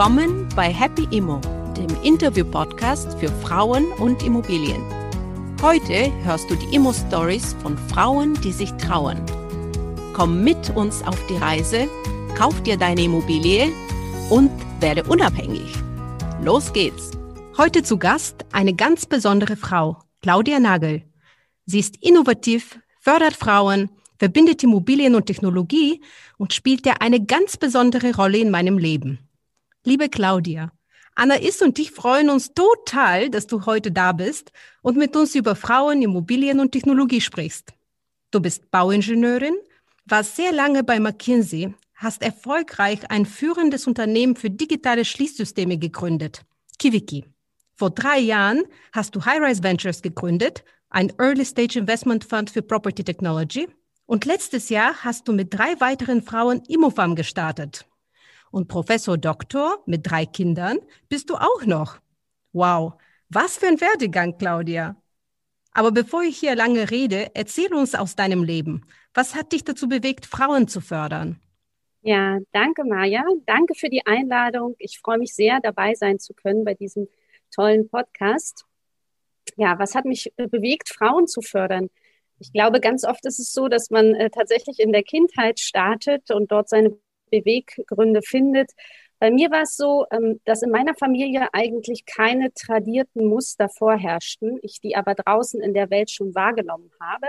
Willkommen bei Happy Immo, dem Interview-Podcast für Frauen und Immobilien. Heute hörst du die Immo-Stories von Frauen, die sich trauen. Komm mit uns auf die Reise, kauf dir deine Immobilie und werde unabhängig. Los geht's! Heute zu Gast eine ganz besondere Frau, Claudia Nagel. Sie ist innovativ, fördert Frauen, verbindet Immobilien und Technologie und spielt ja eine ganz besondere Rolle in meinem Leben. Liebe Claudia, Anna ist und ich freuen uns total, dass du heute da bist und mit uns über Frauen, Immobilien und Technologie sprichst. Du bist Bauingenieurin, warst sehr lange bei McKinsey, hast erfolgreich ein führendes Unternehmen für digitale Schließsysteme gegründet, Kiviki. Vor drei Jahren hast du High-Rise Ventures gegründet, ein Early-Stage Investment Fund für Property Technology. Und letztes Jahr hast du mit drei weiteren Frauen Immofarm gestartet. Und Professor Doktor mit drei Kindern bist du auch noch. Wow, was für ein Werdegang, Claudia. Aber bevor ich hier lange rede, erzähl uns aus deinem Leben. Was hat dich dazu bewegt, Frauen zu fördern? Ja, danke, Maja. Danke für die Einladung. Ich freue mich sehr, dabei sein zu können bei diesem tollen Podcast. Ja, was hat mich äh, bewegt, Frauen zu fördern? Ich glaube, ganz oft ist es so, dass man äh, tatsächlich in der Kindheit startet und dort seine Beweggründe findet. Bei mir war es so, ähm, dass in meiner Familie eigentlich keine tradierten Muster vorherrschten, ich die aber draußen in der Welt schon wahrgenommen habe.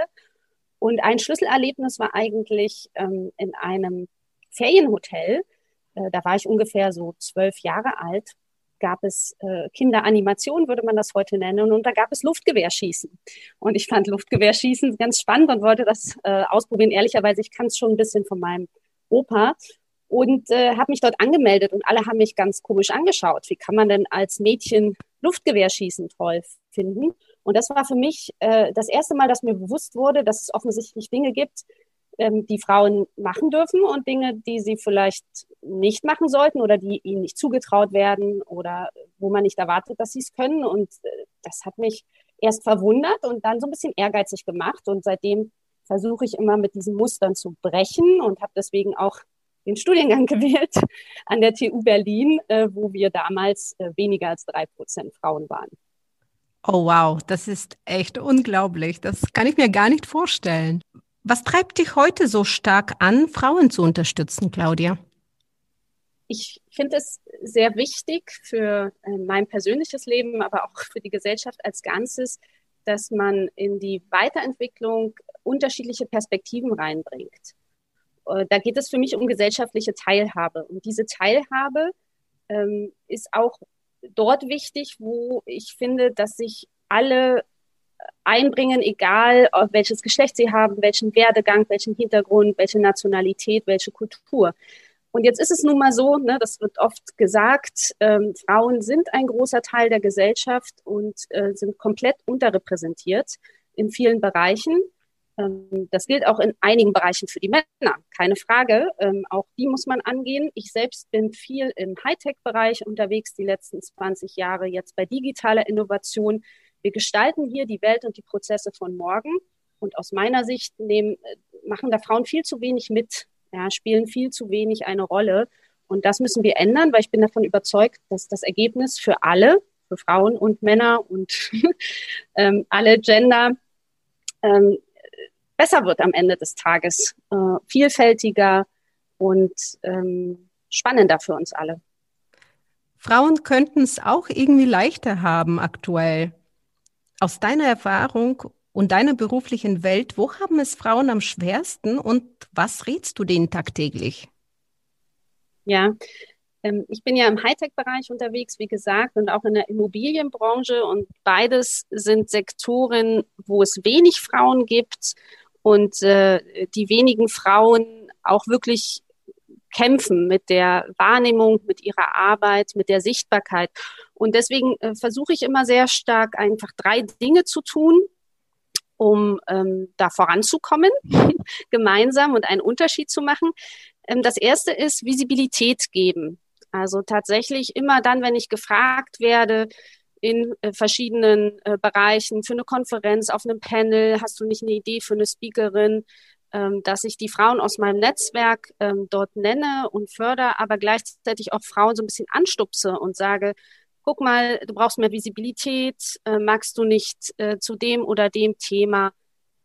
Und ein Schlüsselerlebnis war eigentlich ähm, in einem Ferienhotel. Äh, da war ich ungefähr so zwölf Jahre alt gab es äh, Kinderanimation, würde man das heute nennen, und da gab es Luftgewehrschießen. Und ich fand Luftgewehrschießen ganz spannend und wollte das äh, ausprobieren. Ehrlicherweise, ich kann es schon ein bisschen von meinem Opa und äh, habe mich dort angemeldet und alle haben mich ganz komisch angeschaut. Wie kann man denn als Mädchen Luftgewehrschießen toll finden? Und das war für mich äh, das erste Mal, dass mir bewusst wurde, dass es offensichtlich Dinge gibt, ähm, die Frauen machen dürfen und Dinge, die sie vielleicht nicht machen sollten oder die ihnen nicht zugetraut werden oder wo man nicht erwartet, dass sie es können. Und äh, das hat mich erst verwundert und dann so ein bisschen ehrgeizig gemacht. Und seitdem versuche ich immer mit diesen Mustern zu brechen und habe deswegen auch den Studiengang gewählt an der TU Berlin, äh, wo wir damals äh, weniger als drei Prozent Frauen waren. Oh wow, das ist echt unglaublich. Das kann ich mir gar nicht vorstellen. Was treibt dich heute so stark an, Frauen zu unterstützen, Claudia? Ich finde es sehr wichtig für äh, mein persönliches Leben, aber auch für die Gesellschaft als Ganzes, dass man in die Weiterentwicklung unterschiedliche Perspektiven reinbringt. Äh, da geht es für mich um gesellschaftliche Teilhabe. Und diese Teilhabe ähm, ist auch dort wichtig, wo ich finde, dass sich alle einbringen, egal welches Geschlecht sie haben, welchen Werdegang, welchen Hintergrund, welche Nationalität, welche Kultur. Und jetzt ist es nun mal so, ne, das wird oft gesagt, ähm, Frauen sind ein großer Teil der Gesellschaft und äh, sind komplett unterrepräsentiert in vielen Bereichen. Ähm, das gilt auch in einigen Bereichen für die Männer, keine Frage. Ähm, auch die muss man angehen. Ich selbst bin viel im Hightech-Bereich unterwegs, die letzten 20 Jahre jetzt bei digitaler Innovation. Wir gestalten hier die Welt und die Prozesse von morgen. Und aus meiner Sicht nehmen, machen da Frauen viel zu wenig mit, ja, spielen viel zu wenig eine Rolle. Und das müssen wir ändern, weil ich bin davon überzeugt, dass das Ergebnis für alle, für Frauen und Männer und ähm, alle Gender ähm, besser wird am Ende des Tages, äh, vielfältiger und ähm, spannender für uns alle. Frauen könnten es auch irgendwie leichter haben aktuell. Aus deiner Erfahrung und deiner beruflichen Welt, wo haben es Frauen am schwersten und was rätst du denen tagtäglich? Ja, ähm, ich bin ja im Hightech-Bereich unterwegs, wie gesagt, und auch in der Immobilienbranche. Und beides sind Sektoren, wo es wenig Frauen gibt und äh, die wenigen Frauen auch wirklich kämpfen mit der Wahrnehmung, mit ihrer Arbeit, mit der Sichtbarkeit. Und deswegen äh, versuche ich immer sehr stark einfach drei Dinge zu tun, um ähm, da voranzukommen, gemeinsam und einen Unterschied zu machen. Ähm, das erste ist Visibilität geben. Also tatsächlich immer dann, wenn ich gefragt werde, in äh, verschiedenen äh, Bereichen für eine Konferenz, auf einem Panel, hast du nicht eine Idee für eine Speakerin, ähm, dass ich die Frauen aus meinem Netzwerk ähm, dort nenne und fördere, aber gleichzeitig auch Frauen so ein bisschen anstupse und sage, guck mal, du brauchst mehr Visibilität, äh, magst du nicht äh, zu dem oder dem Thema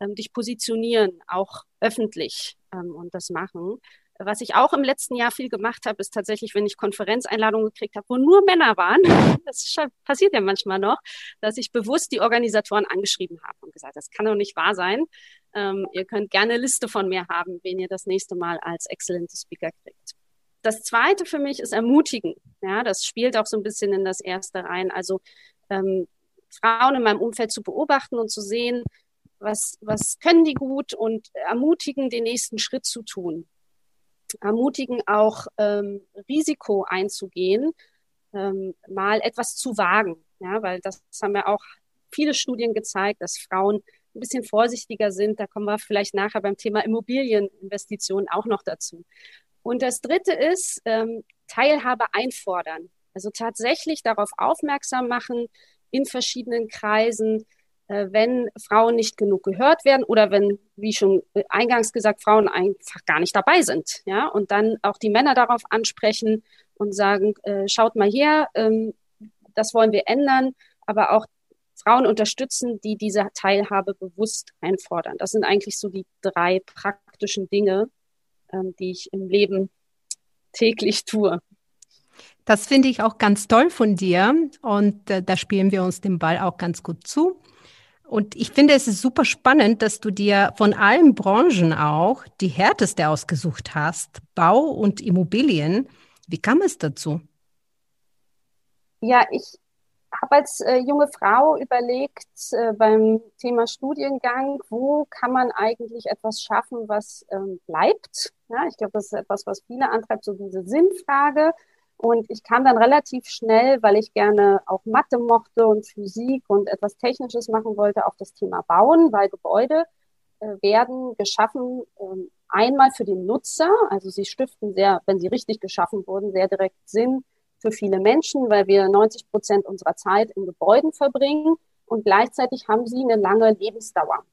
ähm, dich positionieren, auch öffentlich ähm, und das machen. Was ich auch im letzten Jahr viel gemacht habe, ist tatsächlich, wenn ich Konferenzeinladungen gekriegt habe, wo nur Männer waren, das passiert ja manchmal noch, dass ich bewusst die Organisatoren angeschrieben habe und gesagt, das kann doch nicht wahr sein. Ähm, ihr könnt gerne eine Liste von mir haben, wen ihr das nächste Mal als exzellente Speaker kriegt. Das zweite für mich ist ermutigen. Ja, das spielt auch so ein bisschen in das erste rein. Also ähm, Frauen in meinem Umfeld zu beobachten und zu sehen, was, was können die gut und ermutigen, den nächsten Schritt zu tun ermutigen, auch ähm, Risiko einzugehen, ähm, mal etwas zu wagen. Ja, weil das haben ja auch viele Studien gezeigt, dass Frauen ein bisschen vorsichtiger sind. Da kommen wir vielleicht nachher beim Thema Immobilieninvestitionen auch noch dazu. Und das Dritte ist ähm, Teilhabe einfordern. Also tatsächlich darauf aufmerksam machen in verschiedenen Kreisen, wenn Frauen nicht genug gehört werden oder wenn, wie schon eingangs gesagt, Frauen einfach gar nicht dabei sind. Ja, und dann auch die Männer darauf ansprechen und sagen, äh, schaut mal her, ähm, das wollen wir ändern, aber auch Frauen unterstützen, die diese Teilhabe bewusst einfordern. Das sind eigentlich so die drei praktischen Dinge, ähm, die ich im Leben täglich tue. Das finde ich auch ganz toll von dir und äh, da spielen wir uns den Ball auch ganz gut zu. Und ich finde, es ist super spannend, dass du dir von allen Branchen auch die härteste ausgesucht hast, Bau und Immobilien. Wie kam es dazu? Ja, ich habe als äh, junge Frau überlegt äh, beim Thema Studiengang, wo kann man eigentlich etwas schaffen, was ähm, bleibt. Ja, ich glaube, das ist etwas, was viele antreibt, so diese Sinnfrage. Und ich kam dann relativ schnell, weil ich gerne auch Mathe mochte und Physik und etwas Technisches machen wollte, auf das Thema Bauen, weil Gebäude äh, werden geschaffen äh, einmal für den Nutzer, also sie stiften sehr, wenn sie richtig geschaffen wurden, sehr direkt Sinn für viele Menschen, weil wir 90 Prozent unserer Zeit in Gebäuden verbringen und gleichzeitig haben sie eine lange Lebensdauer.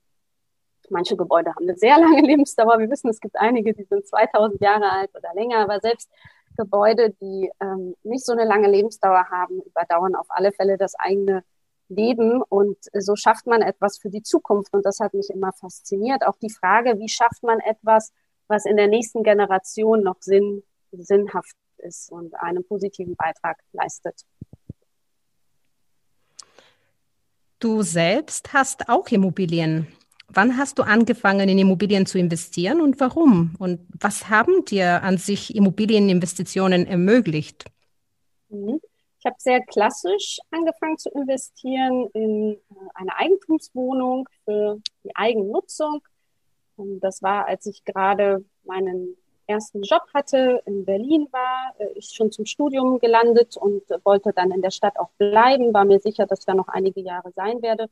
Manche Gebäude haben eine sehr lange Lebensdauer. Wir wissen, es gibt einige, die sind 2000 Jahre alt oder länger, aber selbst Gebäude, die ähm, nicht so eine lange Lebensdauer haben, überdauern auf alle Fälle das eigene Leben und so schafft man etwas für die Zukunft und das hat mich immer fasziniert. Auch die Frage, wie schafft man etwas, was in der nächsten Generation noch sinn, sinnhaft ist und einen positiven Beitrag leistet. Du selbst hast auch Immobilien. Wann hast du angefangen, in Immobilien zu investieren und warum? Und was haben dir an sich Immobilieninvestitionen ermöglicht? Mhm. Ich habe sehr klassisch angefangen zu investieren in äh, eine Eigentumswohnung für die Eigennutzung. Das war, als ich gerade meinen ersten Job hatte, in Berlin war, äh, ich schon zum Studium gelandet und wollte dann in der Stadt auch bleiben, war mir sicher, dass ich da noch einige Jahre sein werde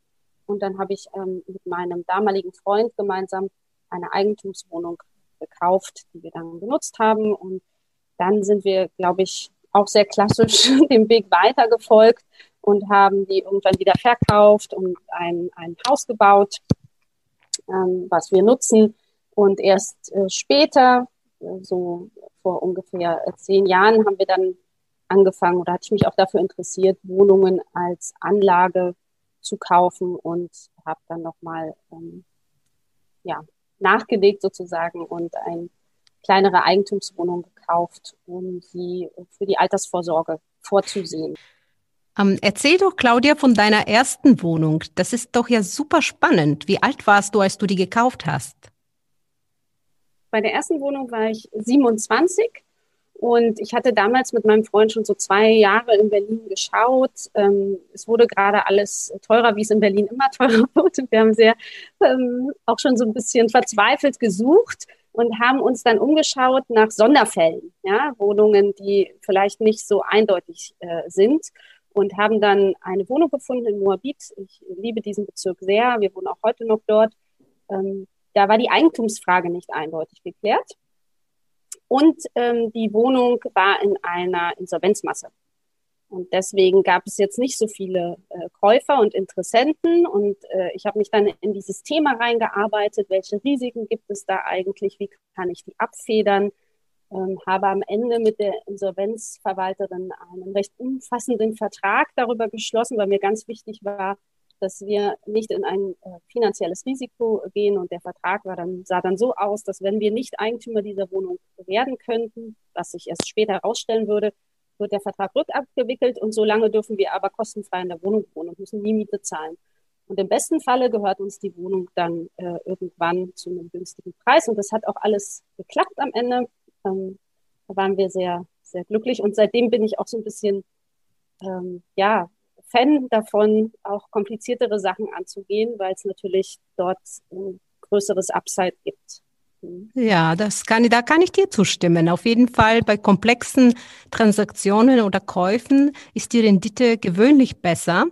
und dann habe ich ähm, mit meinem damaligen Freund gemeinsam eine Eigentumswohnung gekauft, die wir dann genutzt haben. Und dann sind wir, glaube ich, auch sehr klassisch dem Weg weitergefolgt und haben die irgendwann wieder verkauft und ein, ein Haus gebaut, ähm, was wir nutzen. Und erst äh, später, äh, so vor ungefähr äh, zehn Jahren, haben wir dann angefangen oder hatte ich mich auch dafür interessiert, Wohnungen als Anlage zu kaufen und habe dann nochmal ähm, ja, nachgelegt sozusagen und eine kleinere Eigentumswohnung gekauft, um sie für die Altersvorsorge vorzusehen. Ähm, erzähl doch, Claudia, von deiner ersten Wohnung. Das ist doch ja super spannend. Wie alt warst du, als du die gekauft hast? Bei der ersten Wohnung war ich 27 und ich hatte damals mit meinem Freund schon so zwei Jahre in Berlin geschaut. Ähm, es wurde gerade alles teurer, wie es in Berlin immer teurer wurde. Wir haben sehr ähm, auch schon so ein bisschen verzweifelt gesucht und haben uns dann umgeschaut nach Sonderfällen, ja, Wohnungen, die vielleicht nicht so eindeutig äh, sind und haben dann eine Wohnung gefunden in Moabit. Ich liebe diesen Bezirk sehr. Wir wohnen auch heute noch dort. Ähm, da war die Eigentumsfrage nicht eindeutig geklärt. Und ähm, die Wohnung war in einer Insolvenzmasse. Und deswegen gab es jetzt nicht so viele äh, Käufer und Interessenten. Und äh, ich habe mich dann in dieses Thema reingearbeitet. Welche Risiken gibt es da eigentlich? Wie kann ich die abfedern? Ähm, habe am Ende mit der Insolvenzverwalterin einen recht umfassenden Vertrag darüber geschlossen, weil mir ganz wichtig war, dass wir nicht in ein äh, finanzielles Risiko gehen. Und der Vertrag war dann, sah dann so aus, dass wenn wir nicht Eigentümer dieser Wohnung werden könnten, was sich erst später herausstellen würde, wird der Vertrag rückabgewickelt und solange dürfen wir aber kostenfrei in der Wohnung wohnen und müssen nie Miete zahlen. Und im besten Falle gehört uns die Wohnung dann äh, irgendwann zu einem günstigen Preis. Und das hat auch alles geklappt am Ende. Ähm, da waren wir sehr, sehr glücklich. Und seitdem bin ich auch so ein bisschen, ähm, ja, Fan davon, auch kompliziertere Sachen anzugehen, weil es natürlich dort ein größeres Upside gibt. Ja, das kann, da kann ich dir zustimmen. Auf jeden Fall bei komplexen Transaktionen oder Käufen ist die Rendite gewöhnlich besser.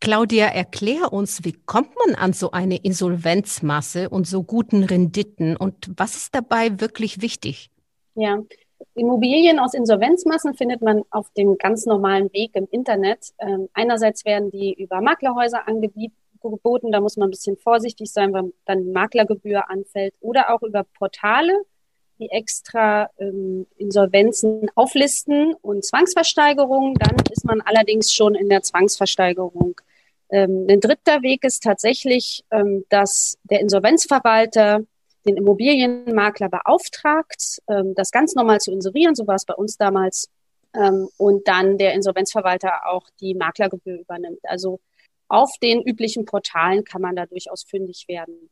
Claudia, erklär uns, wie kommt man an so eine Insolvenzmasse und so guten Renditen und was ist dabei wirklich wichtig? Ja, Immobilien aus Insolvenzmassen findet man auf dem ganz normalen Weg im Internet. Ähm, einerseits werden die über Maklerhäuser angeboten geboten. Da muss man ein bisschen vorsichtig sein, weil dann Maklergebühr anfällt. Oder auch über Portale, die extra ähm, Insolvenzen auflisten und Zwangsversteigerungen. Dann ist man allerdings schon in der Zwangsversteigerung. Ähm, ein dritter Weg ist tatsächlich, ähm, dass der Insolvenzverwalter den Immobilienmakler beauftragt, ähm, das ganz normal zu inserieren. So war es bei uns damals. Ähm, und dann der Insolvenzverwalter auch die Maklergebühr übernimmt. Also auf den üblichen Portalen kann man da durchaus fündig werden.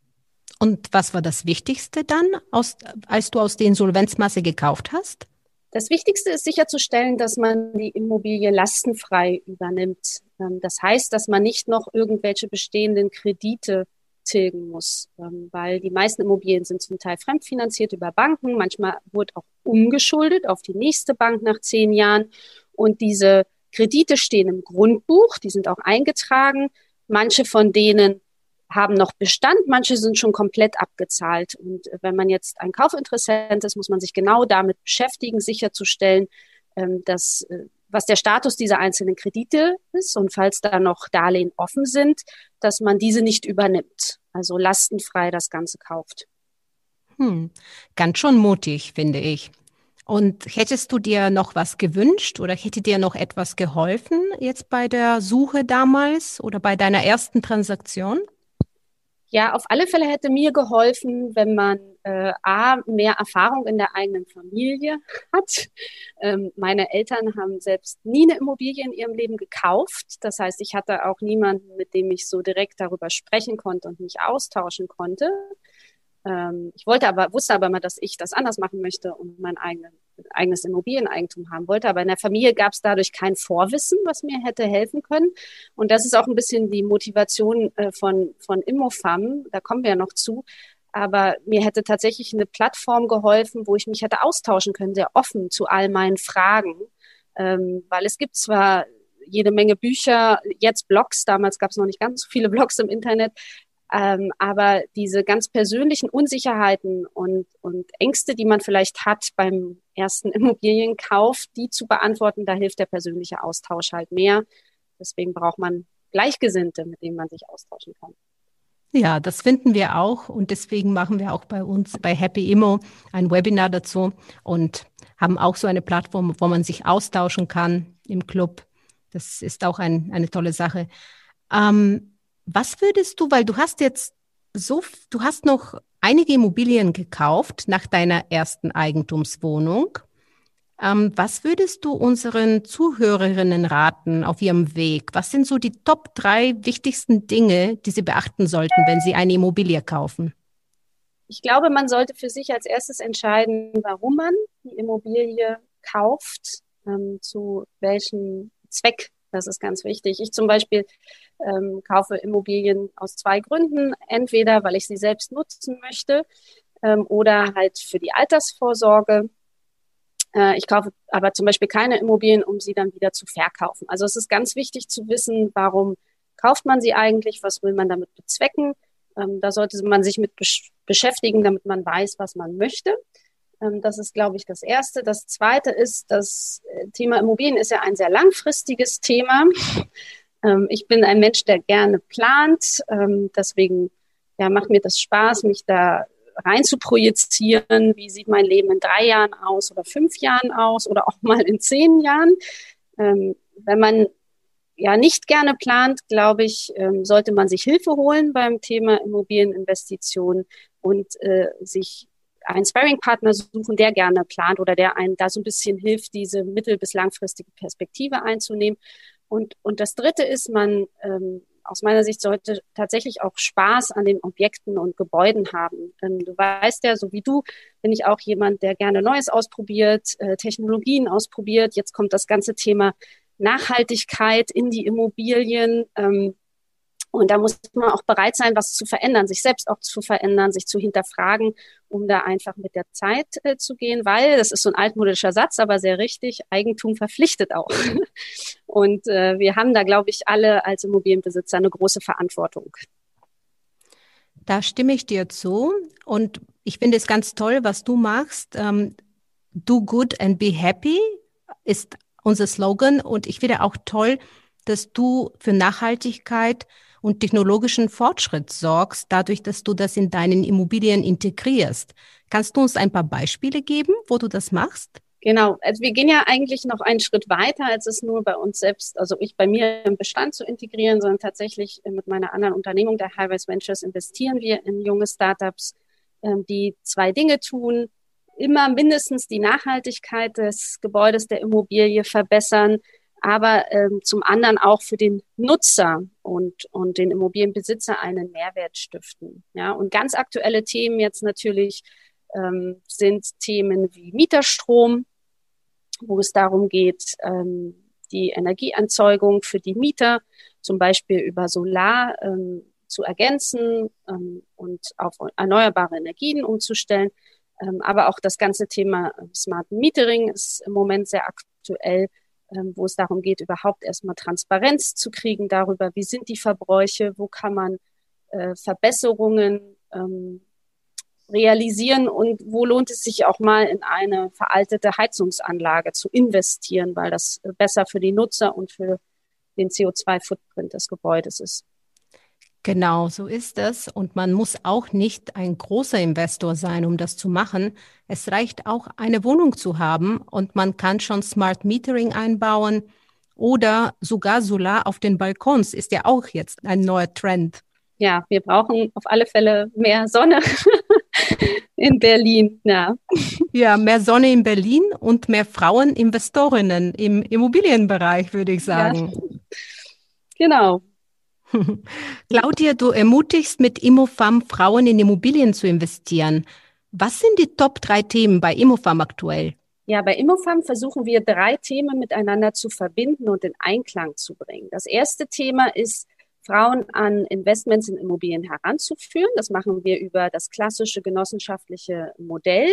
Und was war das Wichtigste dann, aus, als du aus der Insolvenzmasse gekauft hast? Das Wichtigste ist sicherzustellen, dass man die Immobilie lastenfrei übernimmt. Ähm, das heißt, dass man nicht noch irgendwelche bestehenden Kredite tilgen muss, ähm, weil die meisten Immobilien sind zum Teil fremdfinanziert über Banken. Manchmal wird auch umgeschuldet auf die nächste Bank nach zehn Jahren. Und diese Kredite stehen im Grundbuch, die sind auch eingetragen. Manche von denen haben noch Bestand, manche sind schon komplett abgezahlt. Und wenn man jetzt ein Kaufinteressent ist, muss man sich genau damit beschäftigen, sicherzustellen, ähm, dass äh, was der Status dieser einzelnen Kredite ist und falls da noch Darlehen offen sind, dass man diese nicht übernimmt. Also lastenfrei das Ganze kauft. Hm, ganz schon mutig, finde ich. Und hättest du dir noch was gewünscht oder hätte dir noch etwas geholfen jetzt bei der Suche damals oder bei deiner ersten Transaktion? Ja, auf alle Fälle hätte mir geholfen, wenn man äh, A, mehr Erfahrung in der eigenen Familie hat. Ähm, meine Eltern haben selbst nie eine Immobilie in ihrem Leben gekauft. Das heißt, ich hatte auch niemanden, mit dem ich so direkt darüber sprechen konnte und mich austauschen konnte. Ähm, ich wollte aber, wusste aber immer, dass ich das anders machen möchte und mein eigenen, eigenes Immobilieneigentum haben wollte. Aber in der Familie gab es dadurch kein Vorwissen, was mir hätte helfen können. Und das ist auch ein bisschen die Motivation äh, von, von Immofam. Da kommen wir ja noch zu. Aber mir hätte tatsächlich eine Plattform geholfen, wo ich mich hätte austauschen können, sehr offen zu all meinen Fragen. Ähm, weil es gibt zwar jede Menge Bücher, jetzt Blogs, damals gab es noch nicht ganz so viele Blogs im Internet, ähm, aber diese ganz persönlichen Unsicherheiten und, und Ängste, die man vielleicht hat beim ersten Immobilienkauf, die zu beantworten, da hilft der persönliche Austausch halt mehr. Deswegen braucht man Gleichgesinnte, mit denen man sich austauschen kann. Ja, das finden wir auch und deswegen machen wir auch bei uns bei Happy Immo ein Webinar dazu und haben auch so eine Plattform, wo man sich austauschen kann im Club. Das ist auch ein, eine tolle Sache. Ähm, was würdest du, weil du hast jetzt so, du hast noch einige Immobilien gekauft nach deiner ersten Eigentumswohnung. Ähm, was würdest du unseren Zuhörerinnen raten auf ihrem Weg? Was sind so die Top drei wichtigsten Dinge, die sie beachten sollten, wenn sie eine Immobilie kaufen? Ich glaube, man sollte für sich als erstes entscheiden, warum man die Immobilie kauft, ähm, zu welchem Zweck das ist ganz wichtig. Ich zum Beispiel ähm, kaufe Immobilien aus zwei Gründen. Entweder, weil ich sie selbst nutzen möchte ähm, oder halt für die Altersvorsorge. Äh, ich kaufe aber zum Beispiel keine Immobilien, um sie dann wieder zu verkaufen. Also es ist ganz wichtig zu wissen, warum kauft man sie eigentlich, was will man damit bezwecken. Ähm, da sollte man sich mit besch beschäftigen, damit man weiß, was man möchte. Ähm, das ist, glaube ich, das Erste. Das Zweite ist, das äh, Thema Immobilien ist ja ein sehr langfristiges Thema. Ähm, ich bin ein Mensch, der gerne plant. Ähm, deswegen ja, macht mir das Spaß, mich da rein zu projizieren. Wie sieht mein Leben in drei Jahren aus oder fünf Jahren aus oder auch mal in zehn Jahren? Wenn man ja nicht gerne plant, glaube ich, sollte man sich Hilfe holen beim Thema Immobilieninvestitionen und äh, sich einen Sparring-Partner suchen, der gerne plant oder der einen da so ein bisschen hilft, diese mittel- bis langfristige Perspektive einzunehmen. Und, und das Dritte ist, man ähm, aus meiner Sicht sollte tatsächlich auch Spaß an den Objekten und Gebäuden haben. Denn du weißt ja, so wie du, bin ich auch jemand, der gerne Neues ausprobiert, äh, Technologien ausprobiert. Jetzt kommt das ganze Thema Nachhaltigkeit in die Immobilien. Ähm, und da muss man auch bereit sein, was zu verändern, sich selbst auch zu verändern, sich zu hinterfragen, um da einfach mit der Zeit äh, zu gehen, weil, das ist so ein altmodischer Satz, aber sehr richtig, Eigentum verpflichtet auch. Und äh, wir haben da, glaube ich, alle als Immobilienbesitzer eine große Verantwortung. Da stimme ich dir zu. Und ich finde es ganz toll, was du machst. Ähm, do good and be happy ist unser Slogan. Und ich finde auch toll, dass du für Nachhaltigkeit und technologischen Fortschritt sorgst, dadurch, dass du das in deinen Immobilien integrierst. Kannst du uns ein paar Beispiele geben, wo du das machst? Genau, also wir gehen ja eigentlich noch einen Schritt weiter, als es nur bei uns selbst, also ich bei mir im Bestand zu integrieren, sondern tatsächlich mit meiner anderen Unternehmung, der Highways Ventures, investieren wir in junge Startups, ähm, die zwei Dinge tun. Immer mindestens die Nachhaltigkeit des Gebäudes der Immobilie verbessern, aber ähm, zum anderen auch für den Nutzer und, und den Immobilienbesitzer einen Mehrwert stiften. Ja, und ganz aktuelle Themen jetzt natürlich ähm, sind Themen wie Mieterstrom, wo es darum geht, ähm, die Energieerzeugung für die Mieter zum Beispiel über Solar ähm, zu ergänzen ähm, und auf erneuerbare Energien umzustellen. Ähm, aber auch das ganze Thema Smart Metering ist im Moment sehr aktuell wo es darum geht, überhaupt erstmal Transparenz zu kriegen darüber, wie sind die Verbräuche, wo kann man äh, Verbesserungen ähm, realisieren und wo lohnt es sich auch mal in eine veraltete Heizungsanlage zu investieren, weil das besser für die Nutzer und für den CO2-Footprint des Gebäudes ist. Genau, so ist es. Und man muss auch nicht ein großer Investor sein, um das zu machen. Es reicht auch, eine Wohnung zu haben und man kann schon Smart Metering einbauen oder sogar Solar auf den Balkons ist ja auch jetzt ein neuer Trend. Ja, wir brauchen auf alle Fälle mehr Sonne in Berlin. Ja. ja, mehr Sonne in Berlin und mehr Frauen Investorinnen im Immobilienbereich, würde ich sagen. Ja. Genau, Claudia, du ermutigst mit Immofam Frauen in Immobilien zu investieren. Was sind die Top drei Themen bei Immofam aktuell? Ja, bei Immofam versuchen wir drei Themen miteinander zu verbinden und in Einklang zu bringen. Das erste Thema ist, Frauen an Investments in Immobilien heranzuführen. Das machen wir über das klassische genossenschaftliche Modell,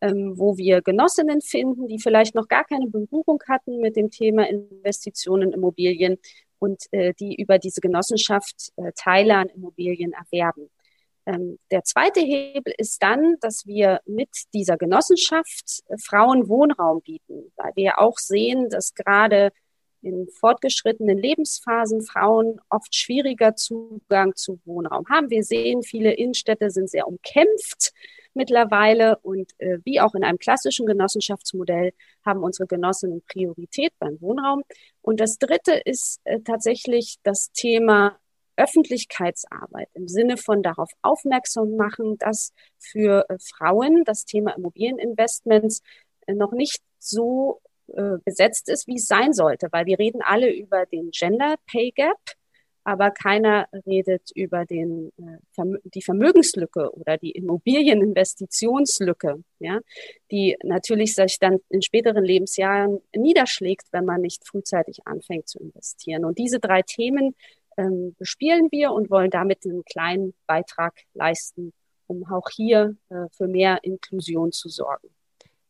ähm, wo wir Genossinnen finden, die vielleicht noch gar keine Berührung hatten mit dem Thema Investitionen in Immobilien und äh, die über diese Genossenschaft äh, Teile an Immobilien erwerben. Ähm, der zweite Hebel ist dann, dass wir mit dieser Genossenschaft äh, Frauen Wohnraum bieten, weil wir auch sehen, dass gerade in fortgeschrittenen Lebensphasen Frauen oft schwieriger Zugang zu Wohnraum haben. Wir sehen, viele Innenstädte sind sehr umkämpft mittlerweile. Und äh, wie auch in einem klassischen Genossenschaftsmodell haben unsere Genossinnen Priorität beim Wohnraum. Und das Dritte ist äh, tatsächlich das Thema Öffentlichkeitsarbeit im Sinne von darauf aufmerksam machen, dass für äh, Frauen das Thema Immobilieninvestments äh, noch nicht so äh, besetzt ist, wie es sein sollte, weil wir reden alle über den Gender Pay Gap aber keiner redet über den, äh, die Vermögenslücke oder die Immobilieninvestitionslücke, ja, die natürlich sich dann in späteren Lebensjahren niederschlägt, wenn man nicht frühzeitig anfängt zu investieren. Und diese drei Themen ähm, bespielen wir und wollen damit einen kleinen Beitrag leisten, um auch hier äh, für mehr Inklusion zu sorgen.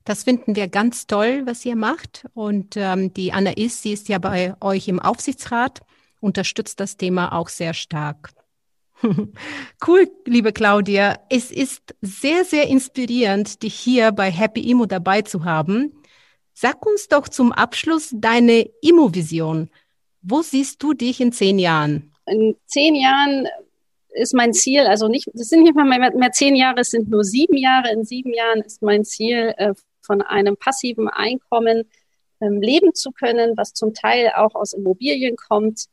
Das finden wir ganz toll, was ihr macht. Und ähm, die Anna Is, sie ist ja bei euch im Aufsichtsrat unterstützt das Thema auch sehr stark. Cool, liebe Claudia. Es ist sehr, sehr inspirierend, dich hier bei Happy Immo dabei zu haben. Sag uns doch zum Abschluss deine Immo-Vision. Wo siehst du dich in zehn Jahren? In zehn Jahren ist mein Ziel, also nicht, es sind nicht mal mehr, mehr zehn Jahre, es sind nur sieben Jahre. In sieben Jahren ist mein Ziel, äh, von einem passiven Einkommen ähm, leben zu können, was zum Teil auch aus Immobilien kommt.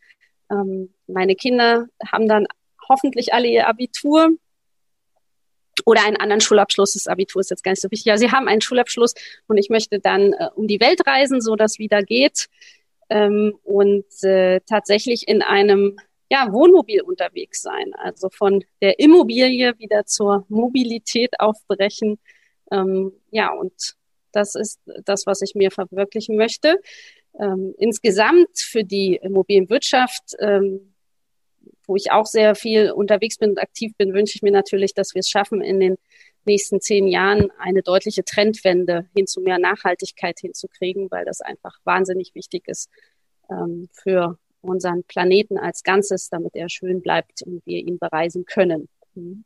Ähm, meine Kinder haben dann hoffentlich alle ihr Abitur oder einen anderen Schulabschluss. Das Abitur ist jetzt gar nicht so wichtig. Ja, sie haben einen Schulabschluss und ich möchte dann äh, um die Welt reisen, so dass wieder geht ähm, und äh, tatsächlich in einem ja, Wohnmobil unterwegs sein. Also von der Immobilie wieder zur Mobilität aufbrechen. Ähm, ja, und das ist das, was ich mir verwirklichen möchte. Ähm, insgesamt für die Immobilienwirtschaft ähm, wo ich auch sehr viel unterwegs bin und aktiv bin, wünsche ich mir natürlich, dass wir es schaffen, in den nächsten zehn Jahren eine deutliche Trendwende hin zu mehr Nachhaltigkeit hinzukriegen, weil das einfach wahnsinnig wichtig ist ähm, für unseren Planeten als Ganzes, damit er schön bleibt und wir ihn bereisen können. Mhm.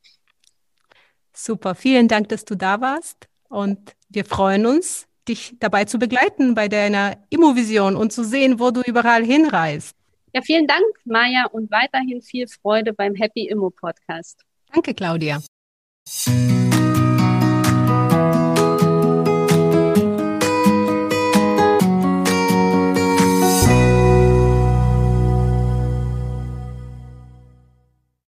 Super, vielen Dank, dass du da warst und wir freuen uns, dich dabei zu begleiten bei deiner Immovision und zu sehen, wo du überall hinreist. Ja, vielen Dank, Maja, und weiterhin viel Freude beim Happy Immo Podcast. Danke, Claudia.